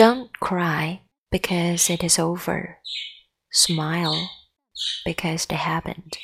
Don't cry because it is over. Smile because it happened.